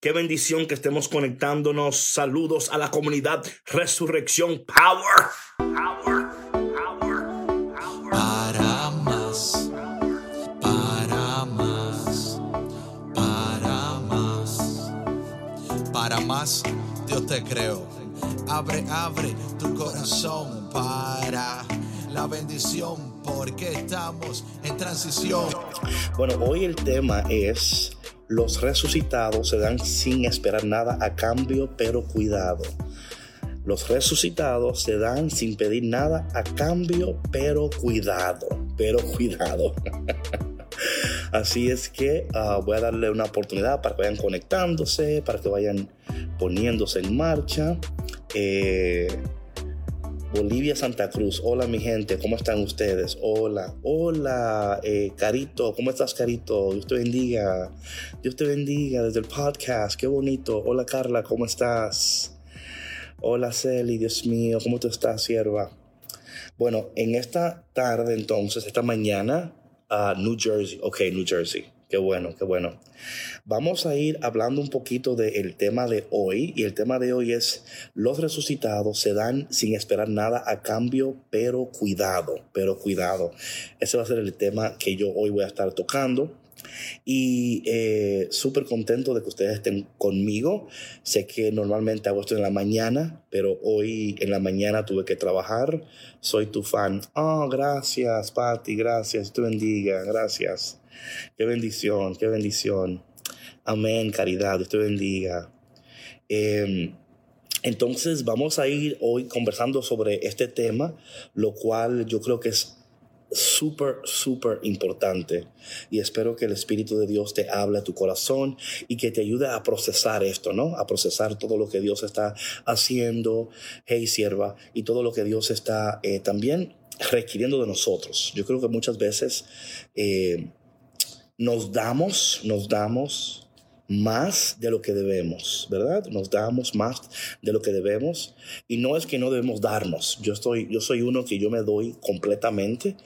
Qué bendición que estemos conectándonos. Saludos a la comunidad Resurrección Power. Power. Power. Power. Para más. Para más. Para más. Para más. Dios te creo. Abre, abre tu corazón para la bendición porque estamos en transición. Bueno, hoy el tema es los resucitados se dan sin esperar nada a cambio, pero cuidado. Los resucitados se dan sin pedir nada a cambio, pero cuidado, pero cuidado. Así es que ah, voy a darle una oportunidad para que vayan conectándose, para que vayan poniéndose en marcha. Eh, Bolivia Santa Cruz. Hola mi gente, ¿cómo están ustedes? Hola, hola, eh, Carito, ¿cómo estás Carito? Dios te bendiga. Dios te bendiga desde el podcast, qué bonito. Hola Carla, ¿cómo estás? Hola Celi, Dios mío, ¿cómo tú estás, sierva? Bueno, en esta tarde entonces, esta mañana, a New Jersey, ok, New Jersey. Qué bueno, qué bueno. Vamos a ir hablando un poquito del tema de hoy y el tema de hoy es los resucitados se dan sin esperar nada a cambio, pero cuidado, pero cuidado. Ese va a ser el tema que yo hoy voy a estar tocando. Y eh, súper contento de que ustedes estén conmigo. Sé que normalmente hago esto en la mañana, pero hoy en la mañana tuve que trabajar. Soy tu fan. Oh, gracias, Patti, gracias. Te bendiga, gracias. Qué bendición, qué bendición. Amén, caridad, Dios te bendiga. Em, entonces vamos a ir hoy conversando sobre este tema, lo cual yo creo que es súper, súper importante. Y espero que el Espíritu de Dios te hable a tu corazón y que te ayude a procesar esto, ¿no? A procesar todo lo que Dios está haciendo, hey sierva, y todo lo que Dios está eh, también requiriendo de nosotros. Yo creo que muchas veces eh, nos damos, nos damos más de lo que debemos, ¿verdad? Nos damos más de lo que debemos y no es que no debemos darnos. Yo estoy yo soy uno que yo me doy completamente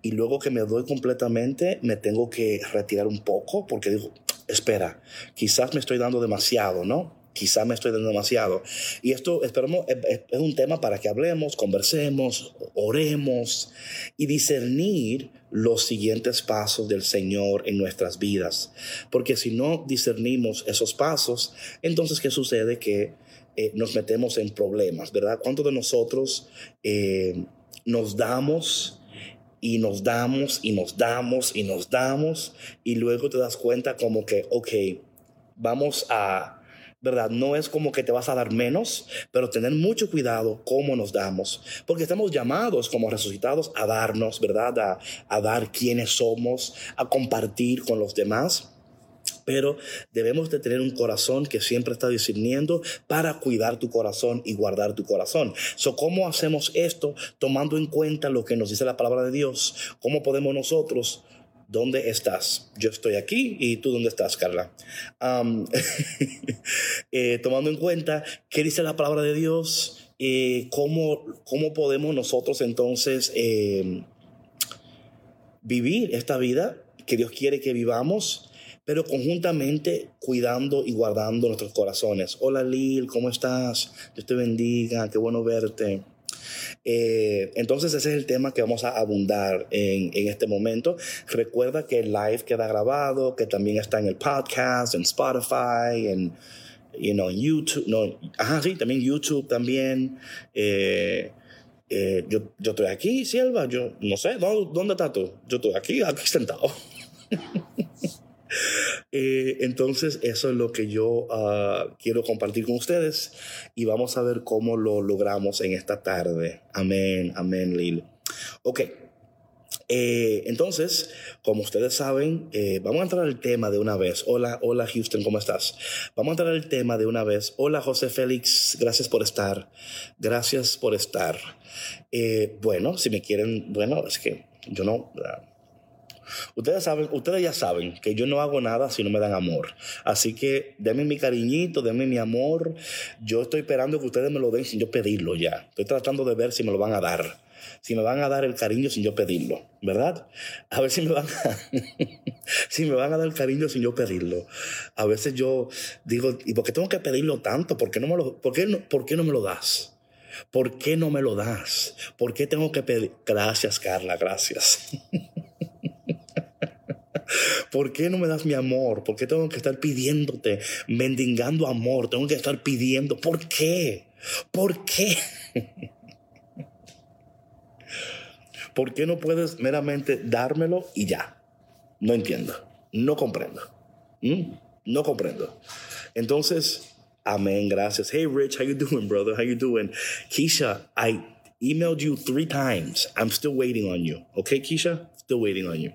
y luego que me doy completamente me tengo que retirar un poco porque digo, espera, quizás me estoy dando demasiado, ¿no? quizá me estoy dando demasiado. Y esto, esperamos, es un tema para que hablemos, conversemos, oremos y discernir los siguientes pasos del Señor en nuestras vidas. Porque si no discernimos esos pasos, entonces, ¿qué sucede? Que eh, nos metemos en problemas, ¿verdad? ¿Cuántos de nosotros eh, nos damos y nos damos y nos damos y nos damos y luego te das cuenta como que, ok, vamos a ¿verdad? No es como que te vas a dar menos, pero tener mucho cuidado cómo nos damos, porque estamos llamados como resucitados a darnos, ¿verdad? A, a dar quienes somos, a compartir con los demás pero debemos de tener un corazón que siempre está discerniendo para cuidar tu corazón y guardar tu corazón. So, ¿Cómo hacemos esto tomando en cuenta lo que nos dice la palabra de Dios? ¿Cómo podemos nosotros ¿Dónde estás? Yo estoy aquí y tú dónde estás, Carla. Eh, tomando en cuenta qué dice la palabra de Dios, eh, cómo, cómo, podemos nosotros entonces em, vivir esta vida que Dios quiere que vivamos, pero conjuntamente cuidando y guardando nuestros corazones. Hola Lil, ¿cómo estás? Dios te bendiga, qué bueno verte. Eh, entonces ese es el tema que vamos a abundar en, en, este momento. Recuerda que el live queda grabado, que también está en el podcast, en Spotify, en you know, YouTube. No, ajá, sí, también YouTube también. Eh, eh, yo, yo estoy aquí, Silva, yo no sé, ¿dónde, ¿dónde estás tú? Yo estoy aquí, aquí sentado. Eh, entonces, eso es lo que yo ah, quiero compartir con ustedes y vamos a ver cómo lo logramos en esta tarde. Amén, amén, Lil. Ok. Eh, entonces, como ustedes saben, eh, vamos a entrar al tema de una vez. Hola, hola Houston, ¿cómo estás? Vamos a entrar al tema de una vez. Hola José Félix, gracias por estar. Gracias por estar. bueno, si me quieren, bueno, es que yo no, Ustedes saben, ustedes ya saben que yo no hago nada si no me dan amor. Así que denme mi cariñito, denme mi amor. Yo estoy esperando que ustedes me lo den sin yo pedirlo ya. Estoy tratando de ver si me lo van a dar. si me van a dar el cariño sin yo pedirlo, ¿verdad? A ver si me van a, si me van a dar el cariño sin yo pedirlo. A veces yo digo, ¿y por qué tengo que pedirlo tanto? ¿Por qué no me lo, por qué no, por qué no me lo das? ¿Por qué no me lo das? ¿Por qué tengo que pedir? Gracias, Carla, gracias. ¿Por qué no me das mi amor? ¿Por qué tengo que estar pidiéndote, mendigando amor? Tengo que estar pidiendo. ¿Por qué? ¿Por qué? ¿Por qué no puedes meramente dármelo y ya? No entiendo. No comprendo. No comprendo. Entonces, amén, gracias. Hey Rich, how you doing, brother? How you doing? Keisha, I emailed you three times. I'm still waiting on you. Okay, Keisha? Waiting on you.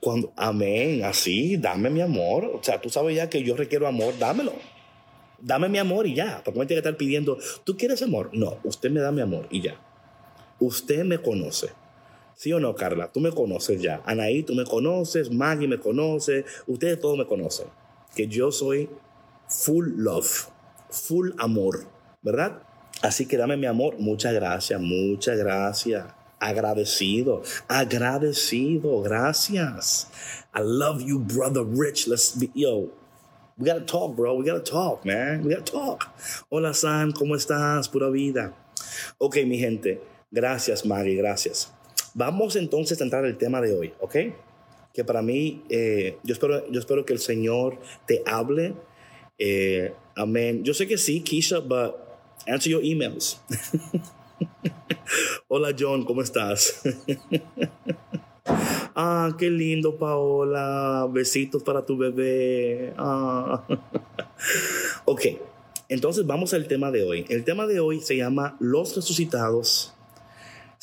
cuando, amén, así, dame mi amor. O sea, tú sabes ya que yo requiero amor, dámelo dame mi amor y ya. Porque me tiene que estar pidiendo, ¿tú quieres amor? No, usted me da mi amor y ya. Usted me conoce. ¿Sí o no, Carla? Tú me conoces ya. Anaí, tú me conoces. Maggie me conoce. Ustedes todos me conocen. Que yo soy full love, full amor, ¿verdad? Así que dame mi amor. Muchas gracias, muchas gracias. Agradecido, agradecido, gracias. I love you, brother Rich. Let's be, yo, We gotta talk, bro. We gotta talk, man. We gotta talk. Hola, Sam. ¿Cómo estás? Pura vida. Ok, mi gente. Gracias, Maggie. Gracias. Vamos entonces a entrar al tema de hoy, ¿ok? Que para mí, eh, yo, espero, yo espero que el Señor te hable. Eh, amén. Yo sé que sí, Keisha, but answer your emails. Hola, John. ¿Cómo estás? Ah, qué lindo, Paola. Besitos para tu bebé. Ah. ok, entonces vamos al tema de hoy. El tema de hoy se llama Los resucitados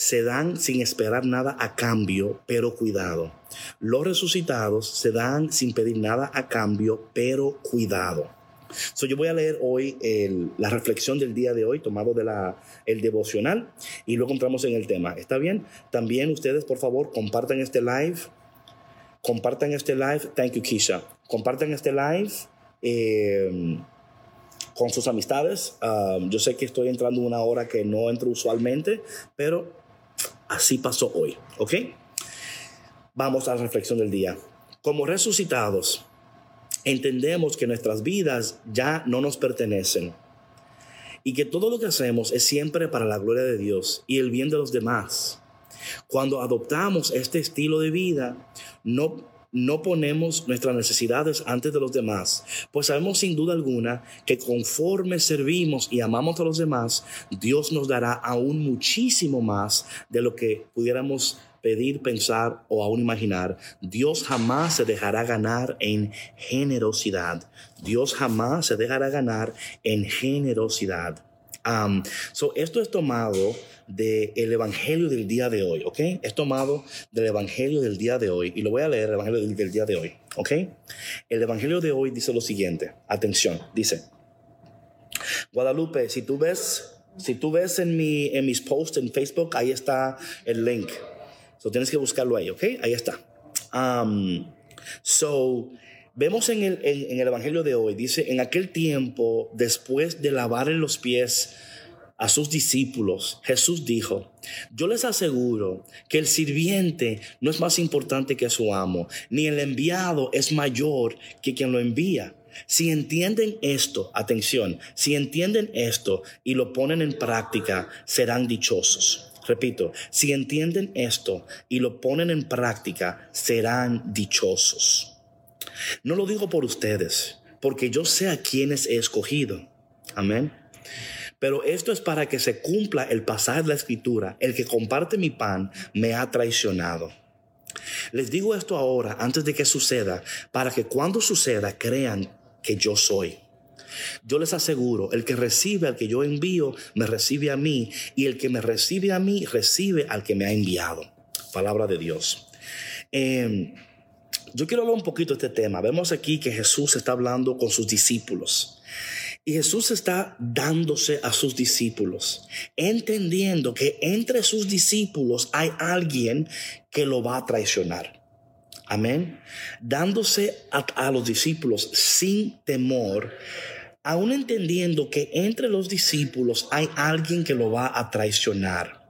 se dan sin esperar nada a cambio, pero cuidado. Los resucitados se dan sin pedir nada a cambio, pero cuidado. So, yo voy a leer hoy la reflexión del día de hoy, tomado de la, el devocional, y luego entramos en el tema. ¿Está bien? También ustedes, por favor, compartan este live. Compartan este live. Thank you, Keisha. Compartan este live. Eh, con sus amistades. Um, yo sé que estoy entrando una hora que no entro usualmente, pero así pasó hoy, ¿ok? Vamos a la reflexión del día. Como resucitados, entendemos que nuestras vidas ya no nos pertenecen y que todo lo que hacemos es siempre para la gloria de Dios y el bien de los demás. Cuando adoptamos este estilo de vida, no, no ponemos nuestras necesidades antes de los demás, pues sabemos sin duda alguna que conforme servimos y amamos a los demás, Dios nos dará aún muchísimo más de lo que pudiéramos pedir, pensar o aún imaginar. Dios jamás se dejará ganar en generosidad. Dios jamás se dejará ganar en generosidad. Um, so esto es tomado del Evangelio del día de hoy, ¿ok? Es tomado del Evangelio del día de hoy y lo voy a leer el Evangelio del, del día de hoy, ¿ok? El Evangelio de hoy dice lo siguiente, atención, dice, Guadalupe, si tú ves, si tú ves en, mi, en mis posts en Facebook, ahí está el link. So tienes que buscarlo ahí, ¿ok? Ahí está. Um, so, vemos en el, en, el Evangelio de hoy, dice, en aquel tiempo, después de lavarle los pies a sus discípulos, Jesús dijo, yo les aseguro que el sirviente no es más importante que su amo, ni el enviado es mayor que quien lo envía. Si entienden esto, atención, si entienden esto y lo ponen en práctica, serán dichosos. Repito, si entienden esto y lo ponen en práctica, serán dichosos. No lo digo por ustedes, porque yo sé a quienes he escogido. Amén. Pero esto es para que se cumpla el pasaje de la escritura. El que comparte mi pan me ha traicionado. Les digo esto ahora, antes de que suceda, para que cuando suceda crean que yo soy. Yo les aseguro, el que recibe al que yo envío, me recibe a mí, y el que me recibe a mí, recibe al que me ha enviado. Palabra de Dios. Em, yo quiero hablar un poquito de este tema. Vemos aquí que Jesús está hablando con sus discípulos. Y Jesús está dándose a sus discípulos, entendiendo que entre sus discípulos hay alguien que lo va a traicionar. Amén. Dándose a, a los discípulos sin temor aún entendiendo que entre los discípulos hay alguien que lo va a traicionar.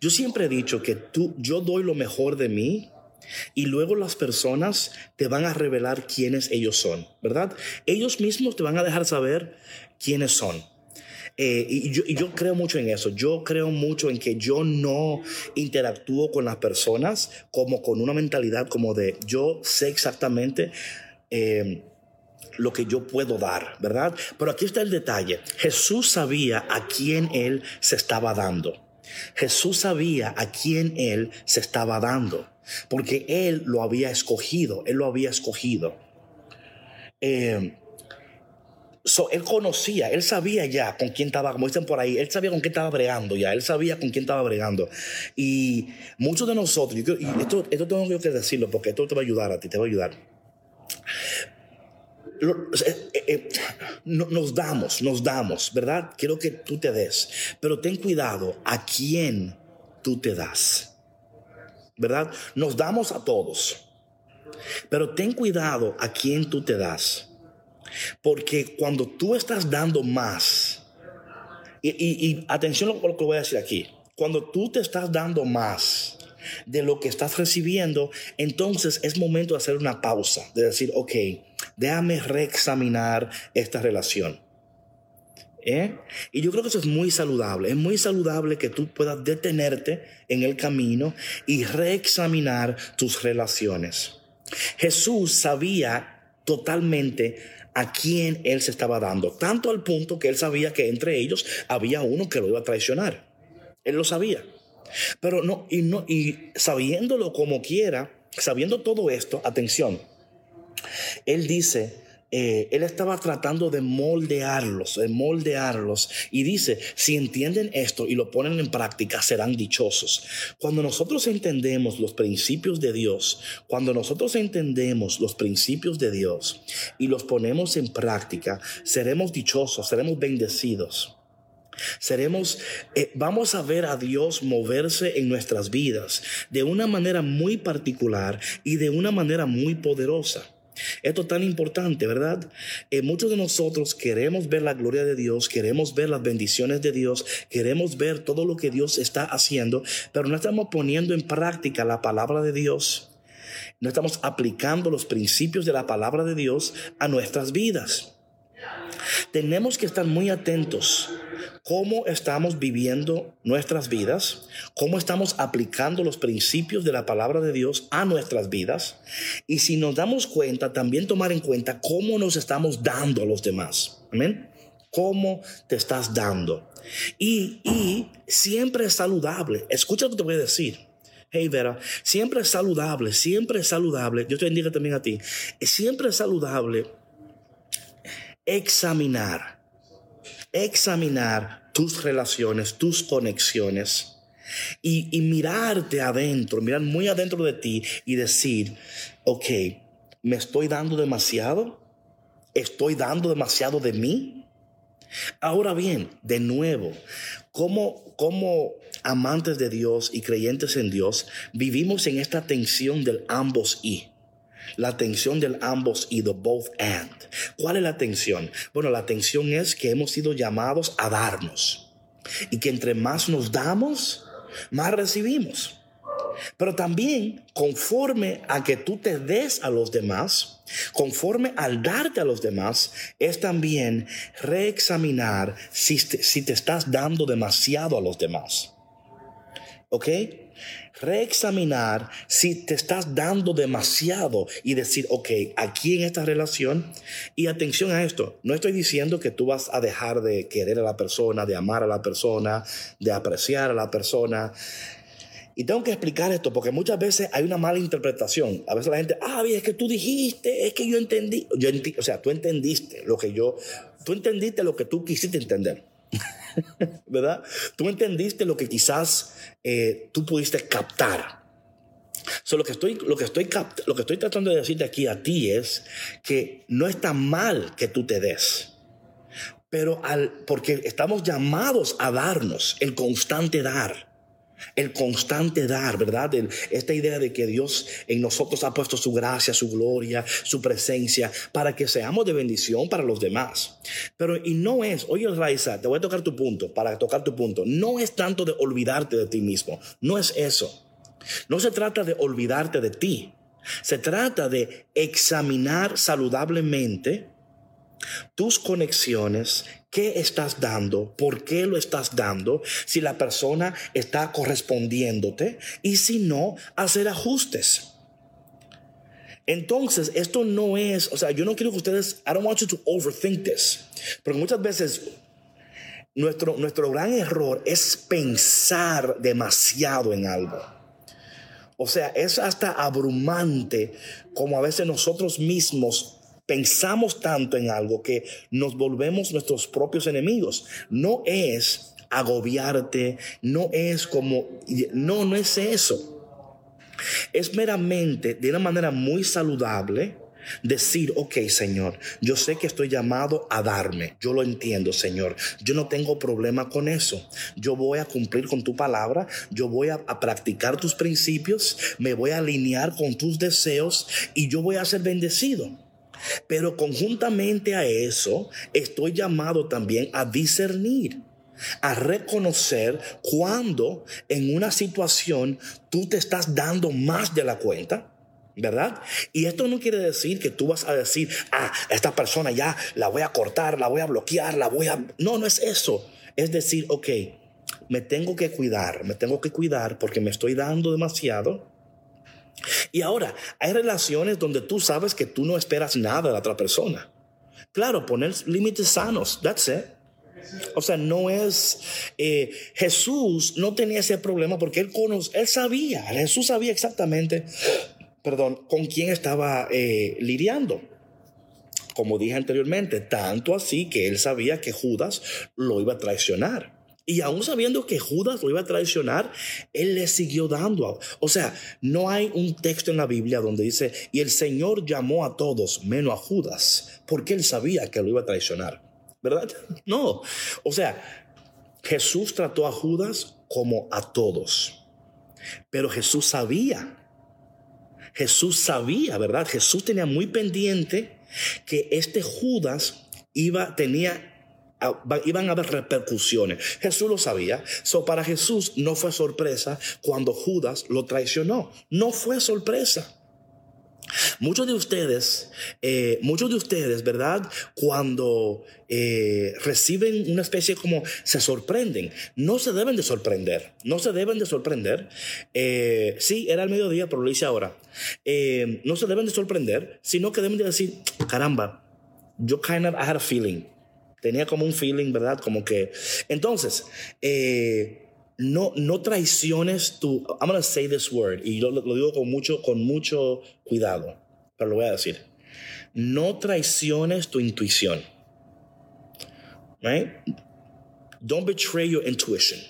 Yo siempre he dicho que tú, yo doy lo mejor de mí y luego las personas te van a revelar quiénes ellos son, ¿verdad? Ellos mismos te van a dejar saber quiénes son. Eh, y, yo, creo mucho en eso. Yo creo mucho en que yo no interactúo con las personas como con una mentalidad como de yo sé exactamente eh, lo que yo puedo dar, ¿verdad? Pero aquí está el detalle. Jesús sabía a quién él se estaba dando. Jesús sabía a quién él se estaba dando, porque él lo había escogido, él lo había escogido. Eh, él conocía, él sabía ya con quién estaba, como dicen por ahí, él sabía con quién estaba bregando ya, él sabía con quién estaba bregando. Y muchos de nosotros, esto, esto tengo que decirlo porque esto te va a ayudar a ti, te va a ayudar. Eh, eh, eh, nos damos, nos damos, ¿verdad? Quiero que tú te des, pero ten cuidado a quién tú te das, ¿verdad? Nos damos a todos, pero ten cuidado a quién tú te das, porque cuando tú estás dando más, y, atención a lo que voy a decir aquí, cuando tú te estás dando más, de lo que estás recibiendo, entonces es momento de hacer una pausa, de decir, ok, déjame reexaminar esta relación. ¿Eh? Y yo creo que eso es muy saludable. Es muy saludable que tú puedas detenerte en el camino y reexaminar tus relaciones. Jesús sabía totalmente a quién él se estaba dando, tanto al punto que él sabía que entre ellos había uno que lo iba a traicionar. Él lo sabía. Pero no, y no, y sabiéndolo como quiera, sabiendo todo esto, atención, él dice, eh, él estaba tratando de moldearlos, de moldearlos. Y dice, si entienden esto y lo ponen en práctica, serán dichosos. Cuando nosotros entendemos los principios de Dios, cuando nosotros entendemos los principios de Dios y los ponemos en práctica, seremos dichosos, seremos bendecidos. Seremos, eh, vamos a ver a Dios moverse en nuestras vidas de una manera muy particular y de una manera muy poderosa. Esto es tan importante, ¿verdad? Eh, muchos de nosotros queremos ver la gloria de Dios, queremos ver las bendiciones de Dios, queremos ver todo lo que Dios está haciendo, pero no estamos poniendo en práctica la palabra de Dios. No estamos aplicando los principios de la palabra de Dios a nuestras vidas. Tenemos que estar muy atentos cómo estamos viviendo nuestras vidas, cómo estamos aplicando los principios de la palabra de Dios a nuestras vidas y si nos damos cuenta, también tomar en cuenta cómo nos estamos dando a los demás. Amén. ¿Cómo te estás dando? Y, y siempre es saludable. Escucha lo que te voy a decir. Hey Vera, siempre es saludable, siempre es saludable. Yo te bendiga también a ti. Siempre es saludable examinar, examinar tus relaciones, tus conexiones y, mirarte adentro, mirar muy adentro de ti y decir, ok, ¿me estoy dando demasiado? ¿Estoy dando demasiado de mí? Ahora bien, de nuevo, como, como amantes de Dios y creyentes en Dios, vivimos en esta tensión del ambos y la tensión del ambos y de both and. ¿Cuál es la tensión? Bueno, la tensión es que hemos sido llamados a darnos y que entre más nos damos, más recibimos. Pero también conforme a que tú te des a los demás, conforme al darte a los demás, es también reexaminar si te, si te estás dando demasiado a los demás. ¿Ok? Reexaminar si te estás dando demasiado y decir, ok, aquí en esta relación, y atención a esto, no estoy diciendo que tú vas a dejar de querer a la persona, de amar a la persona, de apreciar a la persona. Y tengo que explicar esto porque muchas veces hay una mala interpretación. A veces la gente, ah, es que tú dijiste, es que yo entendí. Yo o sea, tú entendiste lo que yo, tú entendiste lo que tú quisiste entender. ¿verdad? Tú entendiste lo que quizás eh, tú pudiste captar. lo, que estoy, lo, que estoy lo que estoy tratando de decirte aquí a ti es que no está mal que tú te des, pero al, porque estamos llamados a darnos, el constante dar. El constante dar, ¿verdad? esta idea de que Dios en nosotros ha puesto su gracia, su gloria, su presencia, para que seamos de bendición para los demás. Pero, y no es, oye Raiza, te voy a tocar tu punto, para tocar tu punto, no es tanto de olvidarte de ti mismo, no es eso. No se trata de olvidarte de ti, se trata de examinar saludablemente tus conexiones, qué estás dando, por qué lo estás dando, si la persona está correspondiéndote y si no, hacer ajustes. Entonces, esto no es, o sea, yo no quiero que ustedes, I don't want you to overthink this, porque muchas veces nuestro, nuestro gran error es pensar demasiado en algo. O sea, es hasta abrumante como a veces nosotros mismos pensamos tanto en algo que nos volvemos nuestros propios enemigos. No es agobiarte, no es como, no, no es eso. Es meramente, de una manera muy saludable, Decir, ok Señor, yo sé que estoy llamado a darme, yo lo entiendo Señor, yo no tengo problema con eso, yo voy a cumplir con tu palabra, yo voy a, a, practicar tus principios, me voy a alinear con tus deseos y yo voy a ser bendecido. Pero conjuntamente a eso, estoy llamado también a discernir, a reconocer cuando en una situación tú te estás dando más de la cuenta. ¿Verdad? Y esto no quiere decir que tú vas a decir, ah, esta persona ya la voy a cortar, la voy a bloquear, la voy a... No, no es eso. Es decir, ok, me tengo que cuidar, me tengo que cuidar porque me estoy dando demasiado y ahora, hay relaciones donde tú sabes que tú no esperas nada de la otra persona. Claro, poner límites sanos, that's it. O sea, no es... Eh, Jesús no tenía ese problema porque él, él sabía, Jesús sabía exactamente, perdón, con quién estaba eh, lidiando. Como dije anteriormente, tanto así que él sabía que Judas lo iba a traicionar. Y aún sabiendo que Judas lo iba a traicionar, él le siguió dando. O sea, no hay un texto en la Biblia donde dice, y el Señor llamó a todos, menos a Judas, porque él sabía que lo iba a traicionar. ¿Verdad? No. O sea, Jesús trató a Judas como a todos. Pero Jesús sabía. Jesús sabía, ¿verdad? Jesús tenía muy pendiente que este Judas iba, tenía iban a haber repercusiones. Jesús lo sabía. So, para Jesús no fue sorpresa cuando Judas lo traicionó. No fue sorpresa. Muchos de ustedes, eh, muchos de ustedes, ¿verdad? Cuando eh, reciben una especie como se sorprenden, no se deben de sorprender, no se deben de sorprender. Eh, sí, era el mediodía, pero lo hice ahora. no se deben de sorprender, sino que deben de decir, caramba, yo kind of I had a feeling. Tenía como un feeling, ¿verdad? Como que... Entonces, eh, no, no traiciones tu... I'm going to say this word, y lo, lo digo con mucho, con mucho cuidado, pero lo voy a decir. No traiciones tu intuición. Right? Don't betray your intuition.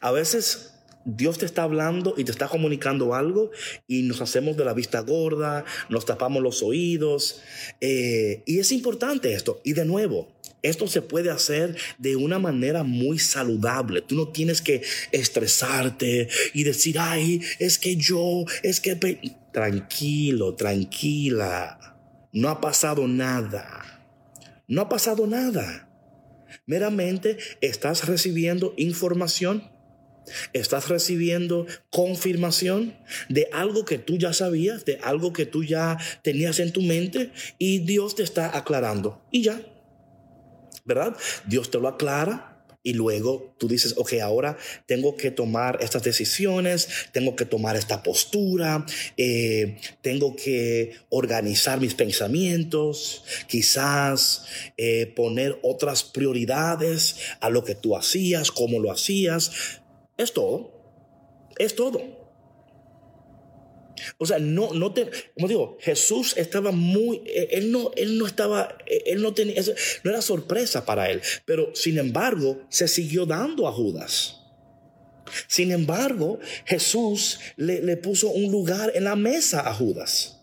A veces Dios te está hablando y te está comunicando algo y nos hacemos de la vista gorda, nos tapamos los oídos. Eh, y es importante esto. Y de nuevo, esto se puede hacer de una manera muy saludable. Tú no tienes que estresarte y decir, ay, es que yo, es que... Tranquilo, tranquila. No ha pasado nada. No ha pasado nada. Meramente estás recibiendo información Estás recibiendo confirmación de algo que tú ya sabías, de algo que tú ya tenías en tu mente y Dios te está aclarando. Y ya, ¿verdad? Dios te lo aclara. Y luego tú dices, ok, ahora tengo que tomar estas decisiones, tengo que tomar esta postura, eh, tengo que organizar mis pensamientos, quizás eh, poner otras prioridades a lo que tú hacías, cómo lo hacías, es todo. Es todo. O sea, no, no te, como digo, Jesús estaba muy, él no, él no estaba, él no tenía, no era sorpresa para él, pero sin embargo se siguió dando a Judas. Sin embargo, Jesús le, le puso un lugar en la mesa a Judas.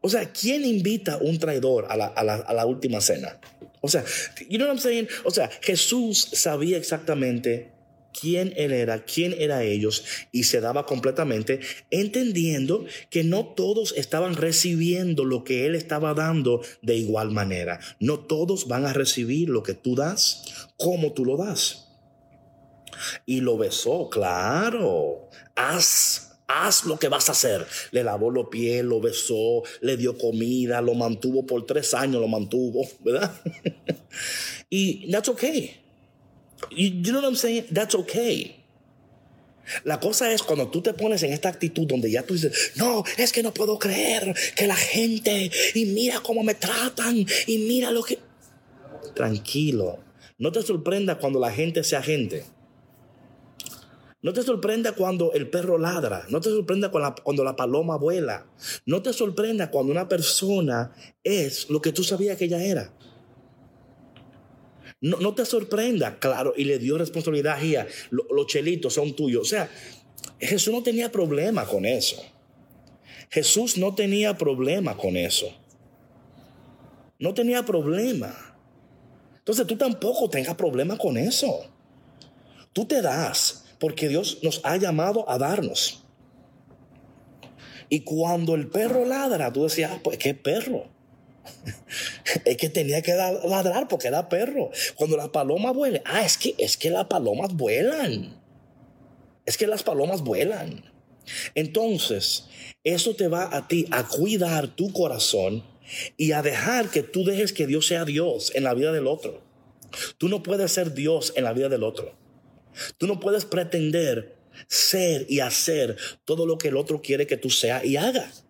O sea, ¿quién invita un traidor a la, a la, a la última cena? O sea, you know what I'm saying? O sea, Jesús sabía exactamente quién él era, quién era ellos, y se daba completamente, entendiendo que no todos estaban recibiendo lo que él estaba dando de igual manera. No todos van a recibir lo que tú das como tú lo das. Y lo besó, claro. Haz haz lo que vas a hacer. Le lavó los pies, lo besó, le dio comida, lo mantuvo por tres años, lo mantuvo, ¿verdad? y that's okay. You, know what I'm saying? That's okay. La cosa es cuando tú te pones en esta actitud donde ya tú dices, no, es que no puedo creer que la gente, y mira cómo me tratan, y mira lo que... Tranquilo, no te sorprenda cuando la gente sea gente. No te sorprenda cuando el perro ladra. No te sorprenda cuando la, paloma vuela. No te sorprenda cuando una persona es lo que tú sabías que ella era. No, te sorprenda, claro, y le dio responsabilidad a los chelitos son tuyos. O sea, Jesús no tenía problema con eso. Jesús no tenía problema con eso. No tenía problema. Entonces tú tampoco tengas problema con eso. Tú te das porque Dios nos ha llamado a darnos. Y cuando el perro ladra, tú decías, ah, pues qué perro. Es que tenía que ladrar porque era perro. Cuando la paloma vuela, ah, es que, es que las palomas vuelan. Es que las palomas vuelan. Entonces, eso te va a ti a cuidar tu corazón y a dejar que tú dejes que Dios sea Dios en la vida del otro. Tú no puedes ser Dios en la vida del otro. Tú no puedes pretender ser y hacer todo lo que el otro quiere que tú seas y hagas.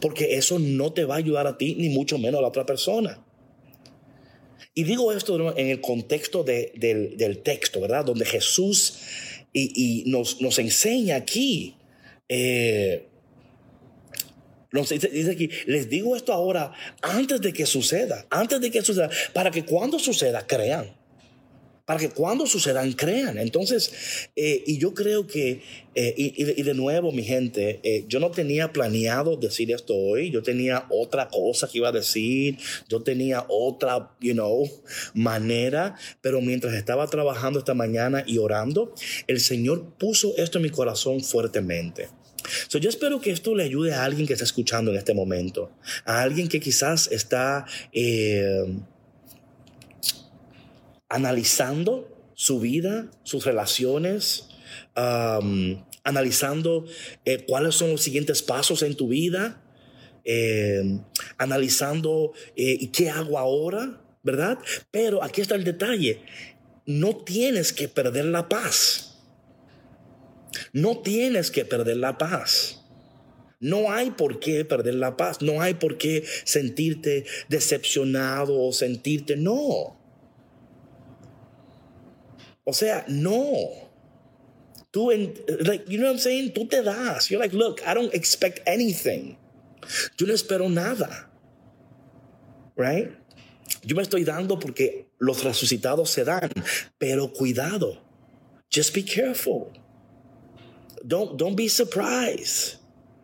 Porque eso no te va a ayudar a ti, ni mucho menos a la otra persona. Y digo esto en el contexto del, texto, ¿verdad? Donde Jesús y, nos, nos, enseña aquí. Eh, dice aquí, les digo esto ahora antes de que suceda, antes de que suceda, para que cuando suceda crean para que cuando sucedan crean. Entonces, eh, y yo creo que, eh, y, de, nuevo, mi gente, eh, yo no tenía planeado decir esto hoy, yo tenía otra cosa que iba a decir, yo tenía otra, you know, manera, pero mientras estaba trabajando esta mañana y orando, el Señor puso esto en mi corazón fuertemente. So, yo espero que esto le ayude a alguien que está escuchando en este momento, a alguien que quizás está analizando su vida, sus relaciones, analizando eh, cuáles son los siguientes pasos en tu vida, eh, analizando eh, qué hago ahora, ¿verdad? Pero aquí está el detalle, no tienes que perder la paz. No tienes que perder la paz. No hay por qué perder la paz, no hay por qué sentirte decepcionado o sentirte, no. O sea, no. Tú, en, like, you know what I'm saying? Tú te das. You're like, look, I don't expect anything. Yo no espero nada. Right? Yo me estoy dando porque los resucitados se dan. Pero cuidado. Just be careful. Don't, don't be surprised.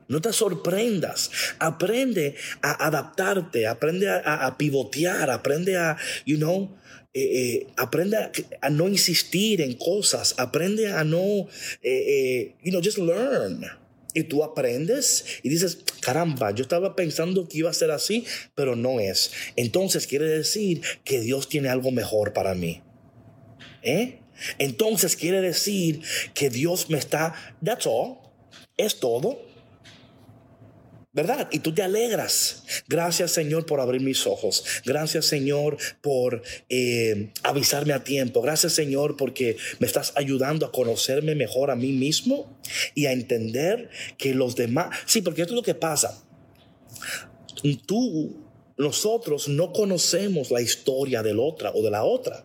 No te sorprendas. Aprende a adaptarte, aprende a, a pivotear, aprende a, you know, eh, eh, aprende a, no insistir en cosas, aprende a no, eh, you know, just learn. Y tú aprendes y dices, caramba, yo estaba pensando que iba a ser así, pero no es. Entonces quiere decir que Dios tiene algo mejor para mí. ¿Eh? Entonces quiere decir que Dios me está, that's all, es todo. ¿Verdad? Y tú te alegras. Gracias Señor por abrir mis ojos. Gracias Señor por eh, avisarme a tiempo. Gracias Señor porque me estás ayudando a conocerme mejor a mí mismo y a entender que los demás... Sí, porque esto es lo que pasa. Tú, nosotros no conocemos la historia del otra o de la otra.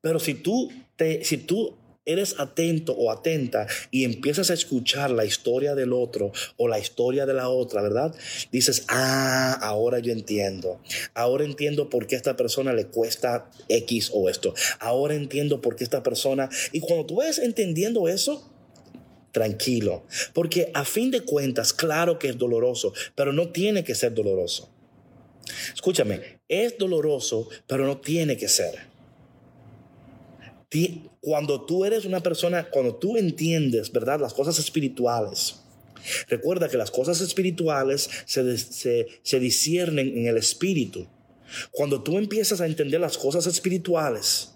Pero si tú, te, si tú eres atento o atenta y empiezas a escuchar la historia del otro o la historia de la otra, ¿verdad? Dices, ah, ahora yo entiendo. Ahora entiendo por qué esta persona le cuesta X o esto. Ahora entiendo por qué esta persona... Y cuando tú ves entendiendo eso, tranquilo. Porque a fin de cuentas, claro que es doloroso, pero no tiene que ser doloroso. Escúchame, es doloroso, pero no tiene que ser cuando tú eres una persona, cuando tú entiendes, ¿verdad? Las cosas espirituales. Recuerda que las cosas espirituales se, se, se disciernen en el espíritu. Cuando tú empiezas a entender las cosas espirituales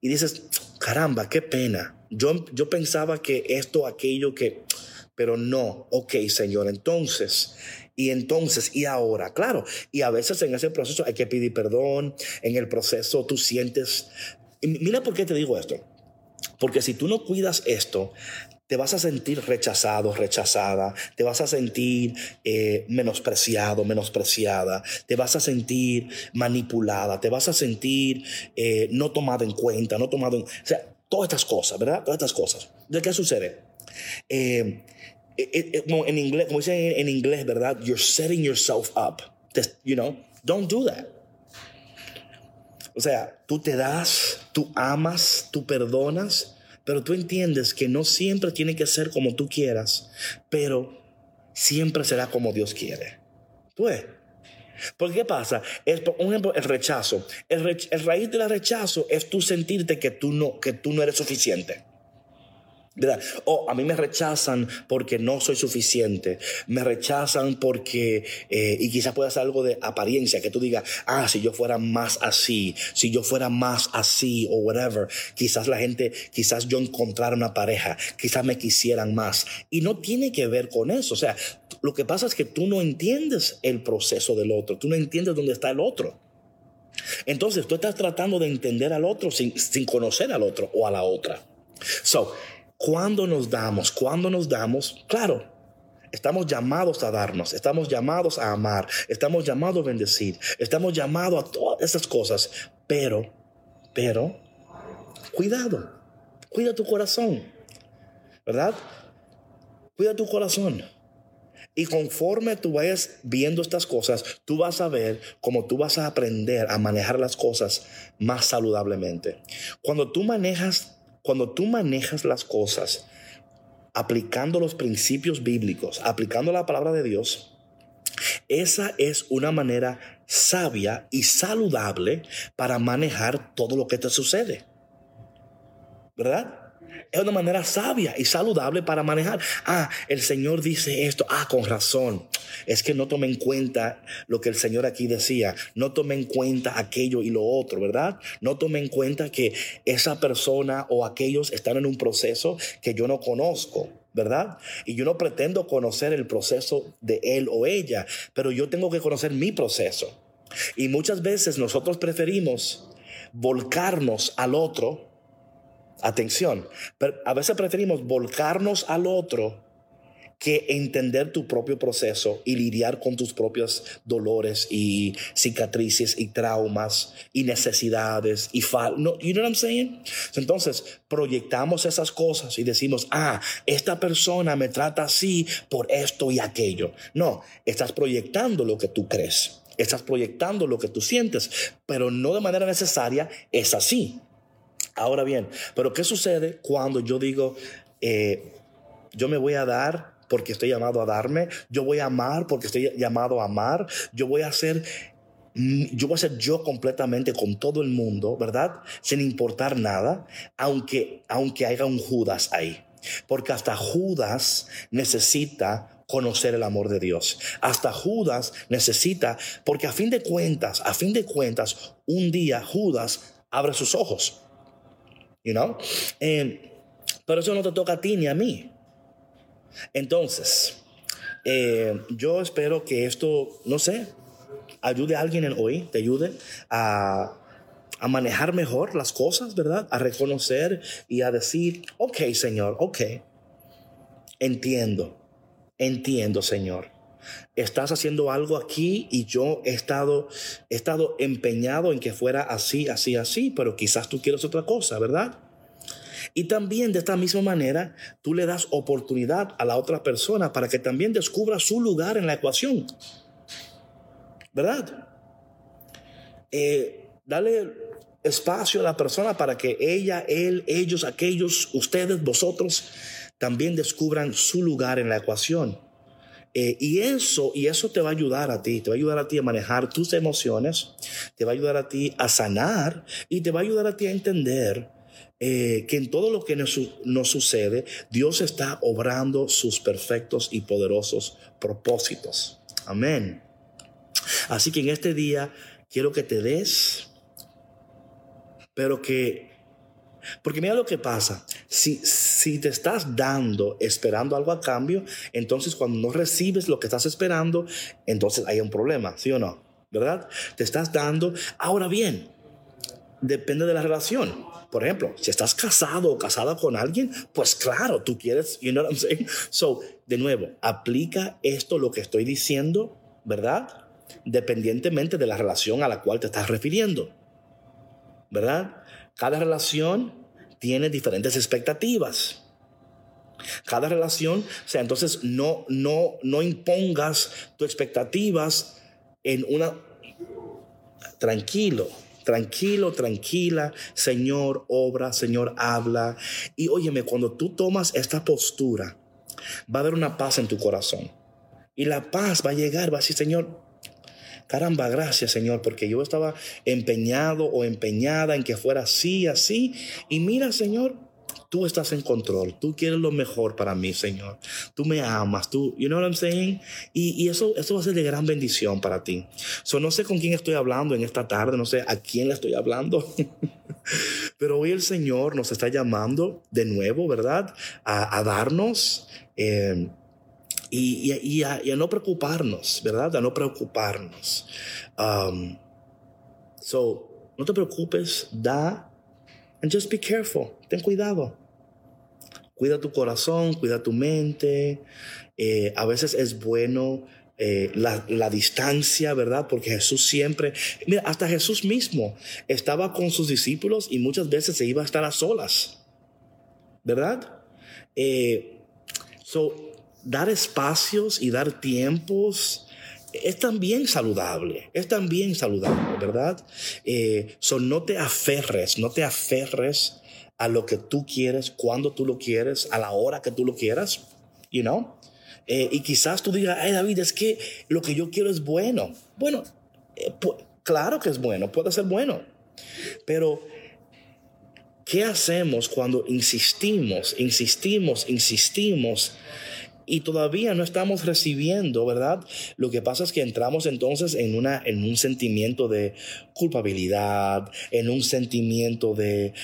y dices, caramba, qué pena. Yo, yo pensaba que esto, aquello, que, pero no, ok, Señor, entonces, y entonces, y ahora, claro, y a veces en ese proceso hay que pedir perdón, en el proceso tú sientes, mira por qué te digo esto, porque si tú no cuidas esto, te vas a sentir rechazado, rechazada, te vas a sentir eh, menospreciado, menospreciada, te vas a sentir manipulada, te vas a sentir eh, no tomado en cuenta, no tomado en... O sea, todas estas cosas, ¿verdad? Todas estas cosas. ¿De qué sucede? Eh, en inglés, como dicen en inglés, ¿verdad? You're setting yourself up. You know, don't do that. O sea, tú te das, tú amas, tú perdonas, pero tú entiendes que no siempre tiene que ser como tú quieras, pero siempre será como Dios quiere. ¿Tú ves? Porque ¿qué pasa? Es, por ejemplo, el rechazo. El, raíz del rechazo es tú sentirte que tú no, que tú no eres suficiente. O a mí me rechazan porque no soy suficiente. Me rechazan porque, eh, y quizás pueda ser algo de apariencia, que tú digas, ah, si yo fuera más así, si yo fuera más así o whatever, quizás la gente, quizás yo encontrara una pareja, quizás me quisieran más. Y no tiene que ver con eso. O sea, lo que pasa es que tú no entiendes el proceso del otro, tú no entiendes dónde está el otro. Entonces tú estás tratando de entender al otro sin, sin conocer al otro o a la otra. So, cuando nos damos, cuando nos damos, claro, estamos llamados a darnos, estamos llamados a amar, estamos llamados a bendecir, estamos llamados a todas esas cosas, pero, pero, cuidado, cuida tu corazón, ¿verdad? Cuida tu corazón. Y conforme tú vayas viendo estas cosas, tú vas a ver cómo tú vas a aprender a manejar las cosas más saludablemente. Cuando tú manejas cuando tú manejas las cosas aplicando los principios bíblicos, aplicando la palabra de Dios, esa es una manera sabia y saludable para manejar todo lo que te sucede. ¿Verdad? Es una manera sabia y saludable para manejar. Ah, el Señor dice esto. Ah, con razón. Es que no tome en cuenta lo que el Señor aquí decía. No tome en cuenta aquello y lo otro, ¿verdad? No tome en cuenta que esa persona o aquellos están en un proceso que yo no conozco. ¿verdad? Y yo no pretendo conocer el proceso de él o ella, pero yo tengo que conocer mi proceso. Y muchas veces nosotros preferimos volcarnos al otro Atención, a veces preferimos volcarnos al otro que entender tu propio proceso y lidiar con tus propios dolores y cicatrices y traumas y necesidades y fal no, you know what I'm saying? Entonces, proyectamos esas cosas y decimos, "Ah, esta persona me trata así por esto y aquello." No, estás proyectando lo que tú crees. Estás proyectando lo que tú sientes, pero no de manera necesaria es así. Ahora bien, pero ¿qué sucede cuando yo digo, eh, yo me voy a dar porque estoy llamado a darme, yo voy a amar porque estoy llamado a amar, yo voy a hacer mm, yo voy a ser yo completamente con todo el mundo, ¿verdad? Sin importar nada, aunque, aunque haya un Judas ahí. Porque hasta Judas necesita conocer el amor de Dios. Hasta Judas necesita, porque a fin de cuentas, a fin de cuentas, un día Judas abre sus ojos you know? pero eso no te toca a ti ni a mí. Entonces, eh, yo espero que esto, no sé, ayude a alguien hoy, te ayude a, a manejar mejor las cosas, ¿verdad? A reconocer y a decir, ok, Señor, ok, entiendo, entiendo, Señor estás haciendo algo aquí y yo he estado, he estado empeñado en que fuera así, así, así, pero quizás tú quieres otra cosa, ¿verdad? Y también de esta misma manera, tú le das oportunidad a la otra persona para que también descubra su lugar en la ecuación. ¿Verdad? Eh, dale espacio a la persona para que ella, él, ellos, aquellos, ustedes, vosotros, también descubran su lugar en la ecuación. Eh, y eso, y eso te va a ayudar a ti, te va a ayudar a ti a manejar tus emociones, te va a ayudar a ti a sanar y te va a ayudar a ti a entender eh, que en todo lo que nos, nos sucede, Dios está obrando sus perfectos y poderosos propósitos. Amén. Así que en este día quiero que te des, pero que, porque mira lo que pasa, si, si te estás dando esperando algo a cambio, entonces cuando no recibes lo que estás esperando, entonces hay un problema, ¿sí o no? ¿Verdad? Te estás dando, ahora bien, depende de la relación. Por ejemplo, si estás casado o casada con alguien, pues claro, tú quieres, you know what I'm saying? So, de nuevo, aplica esto lo que estoy diciendo, ¿verdad? dependientemente de la relación a la cual te estás refiriendo. ¿Verdad? Cada relación tiene diferentes expectativas. Cada relación, o sea, entonces no, no, no impongas tus expectativas en una... Tranquilo, tranquilo, tranquila, Señor, obra, Señor, habla. Y óyeme, cuando tú tomas esta postura, va a haber una paz en tu corazón. Y la paz va a llegar, va a decir, Señor, Caramba, gracias Señor, porque yo estaba empeñado o empeñada en que fuera así, así. Y mira Señor, tú estás en control, tú quieres lo mejor para mí, Señor. Tú me amas, tú, you know what I'm saying? Y, eso, eso va a ser de gran bendición para ti. So, no sé con quién estoy hablando en esta tarde, no sé a quién le estoy hablando. Pero hoy el Señor nos está llamando de nuevo, ¿verdad? A, darnos eh, y, a, no preocuparnos, ¿verdad? A no preocuparnos. Um, so, no te preocupes, da, and just be careful, ten cuidado. Cuida tu corazón, cuida tu mente. Eh, a veces es bueno eh, la, la, distancia, ¿verdad? Porque Jesús siempre, mira, hasta Jesús mismo estaba con sus discípulos y muchas veces se iba a estar a solas, ¿verdad? Eh, so, dar espacios y dar tiempos es también saludable, es también saludable, ¿verdad? Eh, no te aferres, no te aferres a lo que tú quieres, cuando tú lo quieres, a la hora que tú lo quieras, you know? Eh, y quizás tú digas, ay David, es que lo que yo quiero es bueno. Bueno, eh, claro que es bueno, puede ser bueno, pero ¿qué hacemos cuando insistimos, insistimos, insistimos? Y todavía no estamos recibiendo, ¿verdad? Lo que pasa es que entramos entonces en, una, en un sentimiento de culpabilidad, en un sentimiento de...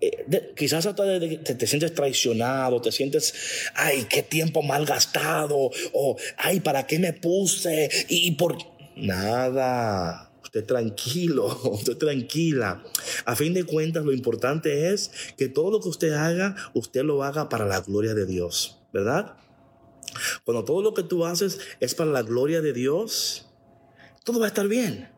Eh, quizás hasta te, sientes traicionado, te sientes, ay, qué tiempo mal gastado, o ay, ¿para qué me puse? Y, y por nada, usted tranquilo, usted tranquila. A fin de cuentas, lo importante es que todo lo que usted haga, usted lo haga para la gloria de Dios. ¿Verdad? Cuando todo lo que tú haces es para la gloria de Dios, todo va a estar bien.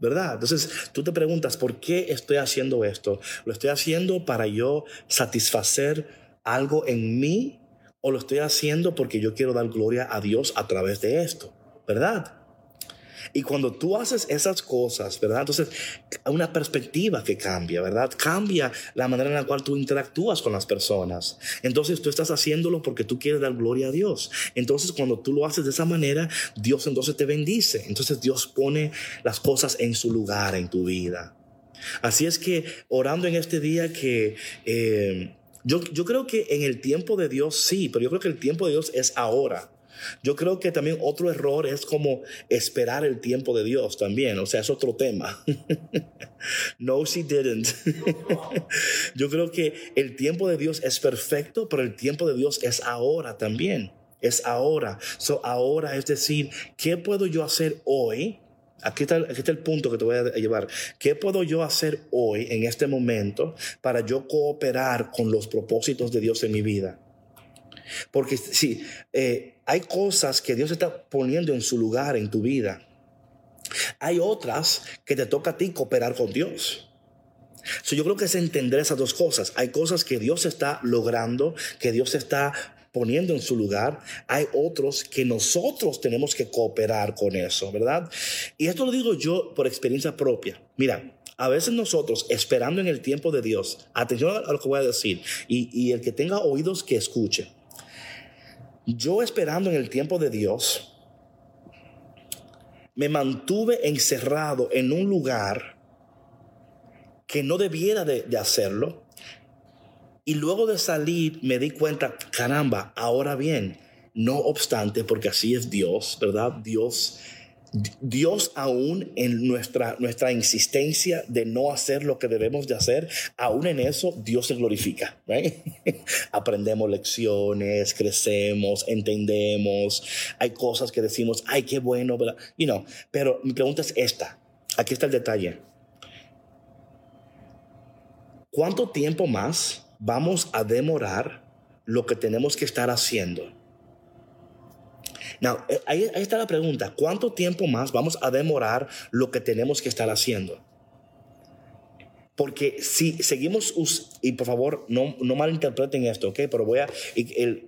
¿verdad? Entonces tú te preguntas, ¿por qué estoy haciendo esto? ¿Lo estoy haciendo para yo satisfacer algo en mí o lo estoy haciendo porque yo quiero dar gloria a Dios a través de esto? ¿Verdad? Y cuando tú haces esas cosas, ¿verdad? Entonces, hay una perspectiva que cambia, ¿verdad? Cambia la manera en la cual tú interactúas con las personas. Entonces, tú estás haciéndolo porque tú quieres dar gloria a Dios. Entonces, cuando tú lo haces de esa manera, Dios entonces te bendice. Entonces, Dios pone las cosas en su lugar en tu vida. Así es que orando en este día que... Eh, yo, yo creo que en el tiempo de Dios sí, pero yo creo que el tiempo de Dios es ahora. Yo creo que también otro error es como esperar el tiempo de Dios también, o sea, es otro tema. no, she didn't. Yo creo que el tiempo de Dios es perfecto, pero el tiempo de Dios es ahora también. Es ahora. So, ahora es decir, ¿qué puedo yo hacer hoy? Aquí está, aquí está, el punto que te voy a llevar. ¿Qué puedo yo hacer hoy, en este momento, para yo cooperar con los propósitos de Dios en mi vida? Porque sí, eh, hay cosas que Dios está poniendo en su lugar en tu vida. Hay otras que te toca a ti cooperar con Dios. yo creo que es entender esas dos cosas. Hay cosas que Dios está logrando, que Dios está poniendo en su lugar. Hay otros que nosotros tenemos que cooperar con eso, ¿verdad? Y esto lo digo yo por experiencia propia. Mira, a veces nosotros, esperando en el tiempo de Dios, atención a lo que voy a decir, y el que tenga oídos que escuche. Yo esperando en el tiempo de Dios, me mantuve encerrado en un lugar que no debiera de, hacerlo, Y luego de salir me di cuenta, caramba, ahora bien, no obstante, porque así es Dios, ¿verdad? Dios Dios aún en nuestra, nuestra insistencia de no hacer lo que debemos de hacer, aún en eso Dios se glorifica. Aprendemos lecciones, crecemos, entendemos, hay cosas que decimos, ay, qué bueno, ¿verdad? You know, pero mi pregunta es esta, aquí está el detalle. ¿Cuánto tiempo más vamos a demorar lo que tenemos que estar haciendo? Now, eh, ahí, está la pregunta. ¿Cuánto tiempo más vamos a demorar lo que tenemos que estar haciendo? Porque si seguimos, y por favor, no, no malinterpreten esto, ¿ok? Pero voy a,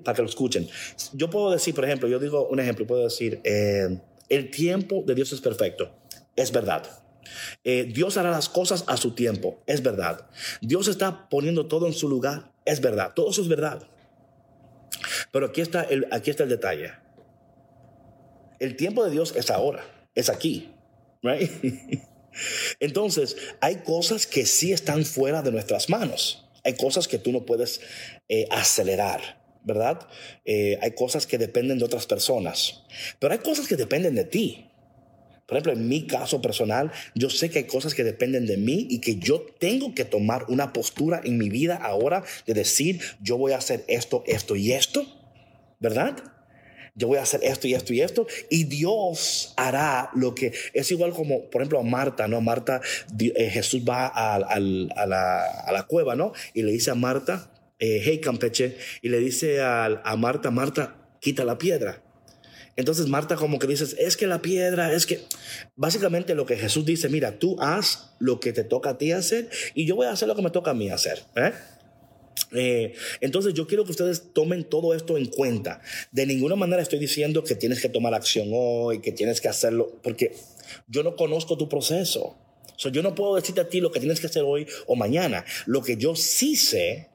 para que lo escuchen. Yo puedo decir, por ejemplo, yo digo un ejemplo, puedo decir, eh, el tiempo de Dios es perfecto. Es verdad. Eh, Dios hará las cosas a su tiempo. Es verdad. Dios está poniendo todo en su lugar. Es verdad. Todo eso es verdad. Pero aquí está el, aquí está el detalle. El tiempo de Dios es ahora, es aquí. Right? Entonces, hay cosas que sí están fuera de nuestras manos. Hay cosas que tú no puedes eh, acelerar, ¿verdad? Eh, hay cosas que dependen de otras personas. Pero hay cosas que dependen de ti. Por ejemplo, en mi caso personal, yo sé que hay cosas que dependen de mí y que yo tengo que tomar una postura en mi vida ahora de decir, yo voy a hacer esto, esto y esto, ¿verdad? Yo voy a hacer esto y esto y esto, y Dios hará lo que es igual como, por ejemplo, a Marta, ¿no? Marta, eh, Jesús va a, la, cueva, ¿no? Y le dice a Marta, eh, hey Campeche, y le dice a, a Marta, Marta, quita la piedra. Entonces Marta como que dices, es que la piedra, es que básicamente lo que Jesús dice, mira, tú haz lo que te toca a ti hacer y yo voy a hacer lo que me toca a mí hacer. ¿eh? Eh, entonces yo quiero que ustedes tomen todo esto en cuenta. De ninguna manera estoy diciendo que tienes que tomar acción hoy, que tienes que hacerlo, porque yo no conozco tu proceso. yo no puedo decirte a ti lo que tienes que hacer hoy o mañana. Lo que yo sí sé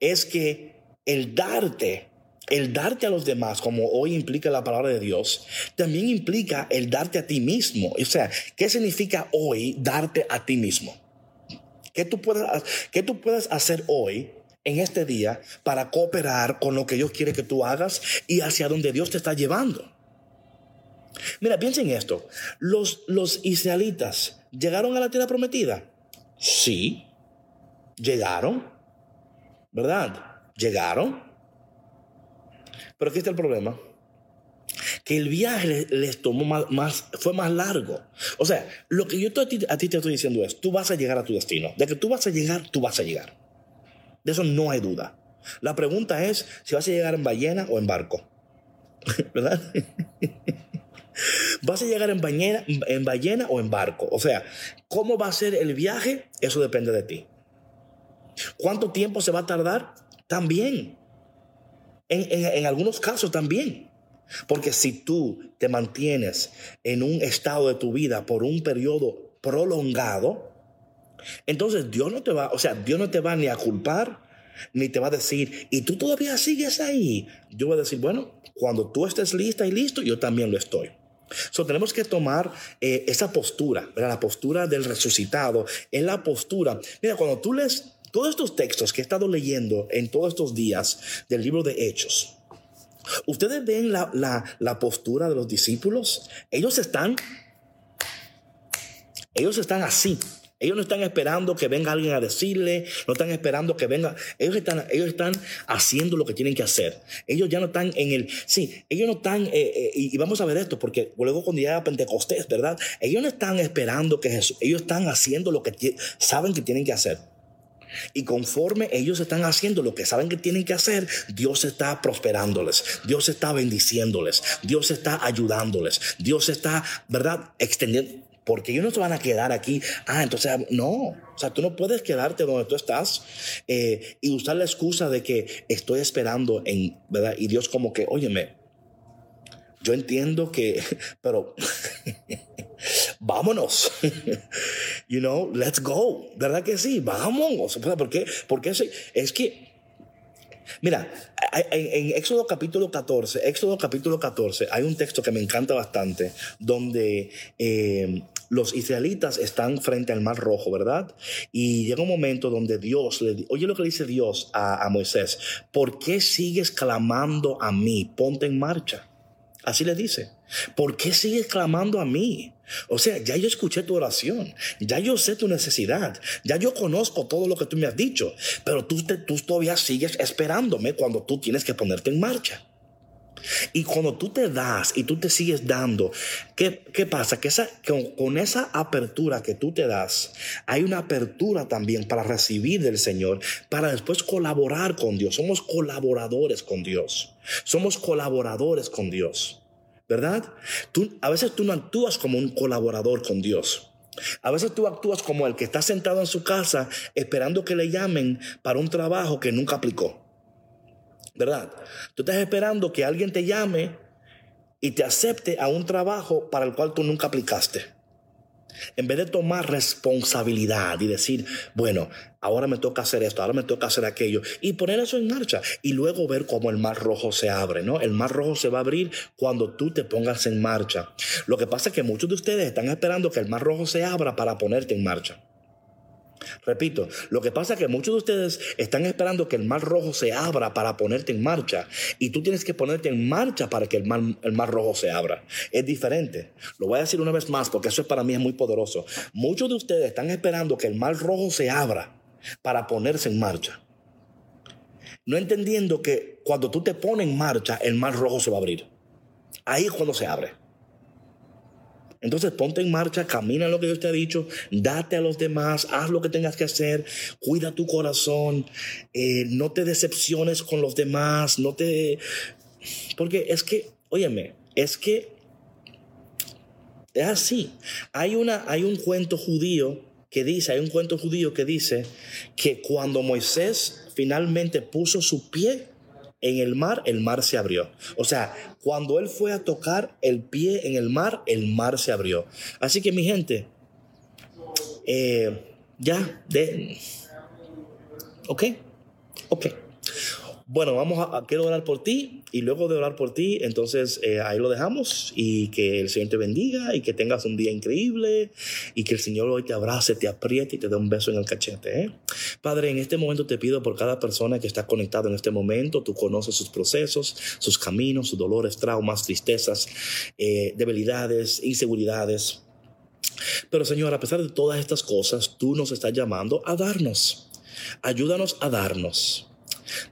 es que el darte, el darte a los demás, como hoy implica la palabra de Dios, también implica el darte a ti mismo. O sea, ¿qué significa hoy darte a ti mismo? ¿Qué tú puedes, qué tú puedes hacer hoy en este día para cooperar con lo que Dios quiere que tú hagas y hacia donde Dios te está llevando. Mira, piensen en esto. Los, israelitas llegaron a la tierra prometida. Sí, llegaron. ¿Verdad? Llegaron. Pero aquí está el problema. Que el viaje les, tomó más, fue más largo. O sea, lo que yo a ti, a ti te estoy diciendo es, tú vas a llegar a tu destino. De que tú vas a llegar, tú vas a llegar. De eso no hay duda. La pregunta es si vas a llegar en ballena o en barco. ¿Verdad? ¿Vas a llegar en ballena, en ballena o en barco? O sea, ¿cómo va a ser el viaje? Eso depende de ti. ¿Cuánto tiempo se va a tardar? También. En, en, algunos casos también. Porque si tú te mantienes en un estado de tu vida por un periodo prolongado, entonces Dios no te va, o sea, Dios no te va ni a culpar, ni te va a decir, y tú todavía sigues ahí. Yo voy a decir, bueno, cuando tú estés lista y listo, yo también lo estoy. So, tenemos que tomar eh, esa postura, la postura del resucitado, es la postura. Mira, cuando tú lees todos estos textos que he estado leyendo en todos estos días del libro de Hechos, ustedes ven la, la postura de los discípulos. Ellos están, ellos están así, ellos no están esperando que venga alguien a decirle, no están esperando que venga. Ellos están, ellos están haciendo lo que tienen que hacer. Ellos ya no están en el. Sí, ellos no están. Eh, eh, y vamos a ver esto, porque luego cuando llega Pentecostés, ¿verdad? Ellos no están esperando que Jesús. Ellos están haciendo lo que saben que tienen que hacer. Y conforme ellos están haciendo lo que saben que tienen que hacer, Dios está prosperándoles, Dios está bendiciéndoles, Dios está ayudándoles, Dios está, ¿verdad?, extendiendo porque ellos no se van a quedar aquí. Ah, entonces, no. O sea, tú no puedes quedarte donde tú estás eh, y usar la excusa de que estoy esperando en, ¿verdad? Y Dios como que, óyeme, yo entiendo que, pero vámonos. you know, let's go. ¿Verdad que sí? Vámonos. ¿Por qué? Porque es que Mira, en Éxodo capítulo 14, Éxodo capítulo 14, hay un texto que me encanta bastante, donde eh, los israelitas están frente al mar rojo, ¿verdad? Y llega un momento donde Dios le oye lo que le dice Dios a, Moisés, ¿por qué sigues clamando a mí? Ponte en marcha. Así le dice, ¿por qué sigues clamando a mí? O sea, ya yo escuché tu oración, ya yo sé tu necesidad, ya yo conozco todo lo que tú me has dicho, pero tú, tú todavía sigues esperándome cuando tú tienes que ponerte en marcha. Y cuando tú te das y tú te sigues dando, ¿qué, qué pasa? Que esa, con, esa apertura que tú te das, hay una apertura también para recibir del Señor, para después colaborar con Dios. Somos colaboradores con Dios. Somos colaboradores con Dios. ¿Verdad? Tú, a veces tú no actúas como un colaborador con Dios. A veces tú actúas como el que está sentado en su casa esperando que le llamen para un trabajo que nunca aplicó. ¿Verdad? Tú estás esperando que alguien te llame y te acepte a un trabajo para el cual tú nunca aplicaste. En vez de tomar responsabilidad y decir, bueno, ahora me toca hacer esto, ahora me toca hacer aquello, y poner eso en marcha y luego ver cómo el mar rojo se abre, ¿no? El mar rojo se va a abrir cuando tú te pongas en marcha. Lo que pasa es que muchos de ustedes están esperando que el mar rojo se abra para ponerte en marcha. Repito, lo que pasa es que muchos de ustedes están esperando que el mar rojo se abra para ponerte en marcha y tú tienes que ponerte en marcha para que el mar, el rojo se abra. Es diferente. Lo voy a decir una vez más porque eso para mí es muy poderoso. Muchos de ustedes están esperando que el mar rojo se abra para ponerse en marcha. No entendiendo que cuando tú te pones en marcha, el mar rojo se va a abrir. Ahí es cuando se abre. Entonces ponte en marcha, camina lo que Dios te ha dicho, date a los demás, haz lo que tengas que hacer, cuida tu corazón, eh, no te decepciones con los demás, no te... Porque es que, óyeme, es que es así. Hay, una, hay un cuento judío que dice, hay un cuento judío que dice que cuando Moisés finalmente puso su pie en el mar, el mar se abrió. O sea, cuando él fue a tocar el pie en el mar, el mar se abrió. Así que mi gente, eh, ya, de... Ok, ok. Bueno, vamos a, quiero orar por ti y luego de orar por ti, entonces eh, ahí lo dejamos y que el Señor te bendiga y que tengas un día increíble y que el Señor hoy te abrace, te apriete y te dé un beso en el cachete. ¿eh? Padre, en este momento te pido por cada persona que está conectada en este momento, tú conoces sus procesos, sus caminos, sus dolores, traumas, tristezas, eh, debilidades, inseguridades. Pero Señor, a pesar de todas estas cosas, tú nos estás llamando a darnos. Ayúdanos a darnos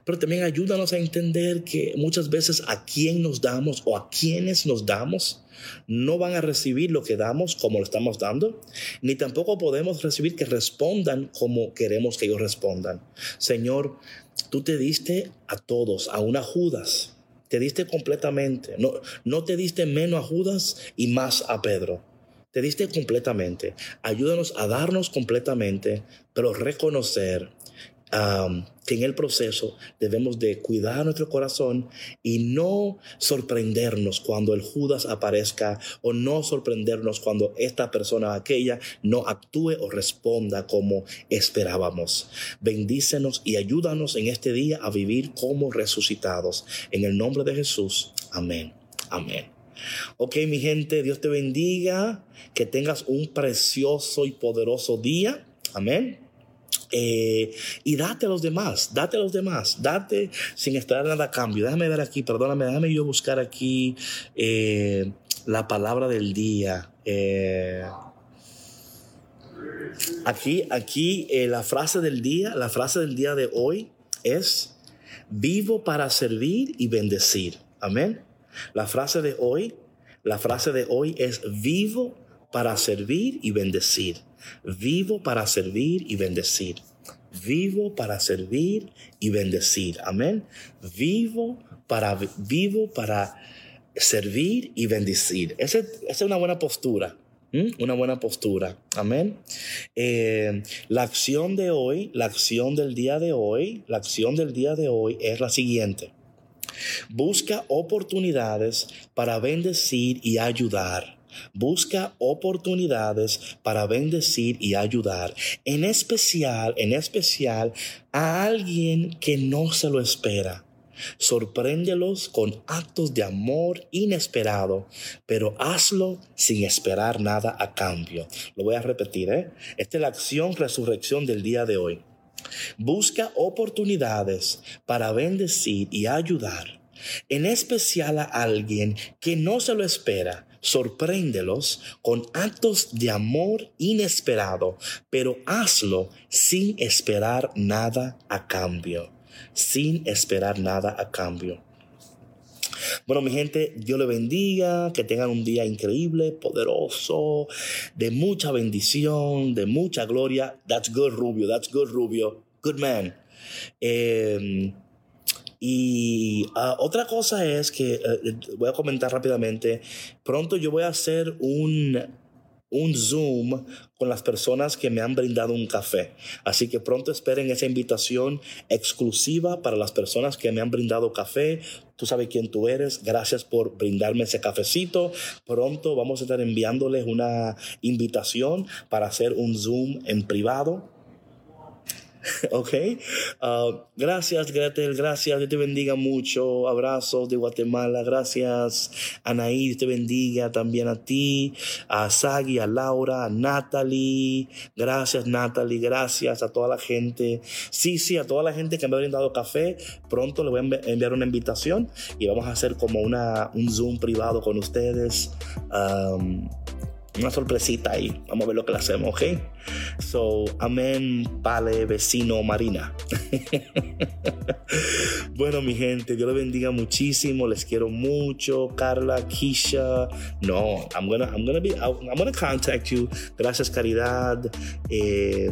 pero también ayúdanos a entender que muchas veces a quién nos damos o a quienes nos damos no van a recibir lo que damos como lo estamos dando, ni tampoco podemos recibir que respondan como queremos que ellos respondan. Señor, tú te diste a todos, a una Judas, te diste completamente, no, no te diste menos a Judas y más a Pedro. Te diste completamente. Ayúdanos a darnos completamente, pero reconocer que en el proceso debemos de cuidar nuestro corazón y no sorprendernos cuando el Judas aparezca o no sorprendernos cuando esta persona aquella no actúe o responda como esperábamos. Bendícenos y ayúdanos en este día a vivir como resucitados. En el nombre de Jesús. Amén. Amén. Ok, mi gente, Dios te bendiga, que tengas un precioso y poderoso día. Amén. Eh, y date a los demás, date a los demás, date sin esperar nada a cambio. Déjame ver aquí, perdóname, déjame yo buscar aquí eh, la palabra del día. Eh, aquí, aquí la frase del día, la frase del día de hoy es vivo para servir y bendecir. Amén. La frase de hoy, la frase de hoy es vivo para servir y bendecir. Vivo para servir y bendecir. Vivo para servir y bendecir. Amén. Vivo para, vivo para servir y bendecir. Esa, es una buena postura. Una buena postura. Amén. Eh, la acción de hoy, la acción del día de hoy, la acción del día de hoy es la siguiente. Busca oportunidades para bendecir y ayudar. Busca oportunidades para bendecir y ayudar, en especial, en especial a alguien que no se lo espera. Sorpréndelos con actos de amor inesperado, pero hazlo sin esperar nada a cambio. Lo voy a repetir, ¿eh? Esta es la acción resurrección del día de hoy. Busca oportunidades para bendecir y ayudar, en especial a alguien que no se lo espera. Sorpréndelos con actos de amor inesperado, pero hazlo sin esperar nada a cambio sin esperar nada a cambio. Bueno, mi gente, Dios le bendiga, que tengan un día increíble, poderoso, de mucha bendición, de mucha gloria. That's good, Rubio, that's good, Rubio. Good man. Em, y ah, otra cosa es que eh, voy a comentar rápidamente. Pronto yo voy a hacer un un Zoom con las personas que me han brindado un café. Así que pronto esperen esa invitación exclusiva para las personas que me han brindado café. Tú sabes quién tú eres. Gracias por brindarme ese cafecito. Pronto vamos a estar enviándoles una invitación para hacer un Zoom en privado ¿ok? Uh, gracias, Gretel, gracias, Dios te bendiga mucho. Abrazos de Guatemala, gracias, Anaí, te bendiga también a ti, a Sagi, a Laura, a Natalie. Gracias, Natalie, gracias a toda la gente. Sí, sí, a toda la gente que me ha brindado café. Pronto le voy a enviar una invitación y vamos a hacer como una, un Zoom privado con ustedes. Una sorpresita ahí. Vamos a ver lo que hacemos, ¿ok? So, amén, pale, vecino, Marina. bueno, mi gente, Dios les bendiga muchísimo. Les quiero mucho. Carla, Kisha. No, I'm gonna, I'm gonna be, I'm gonna contact you. Gracias, Caridad. Eh,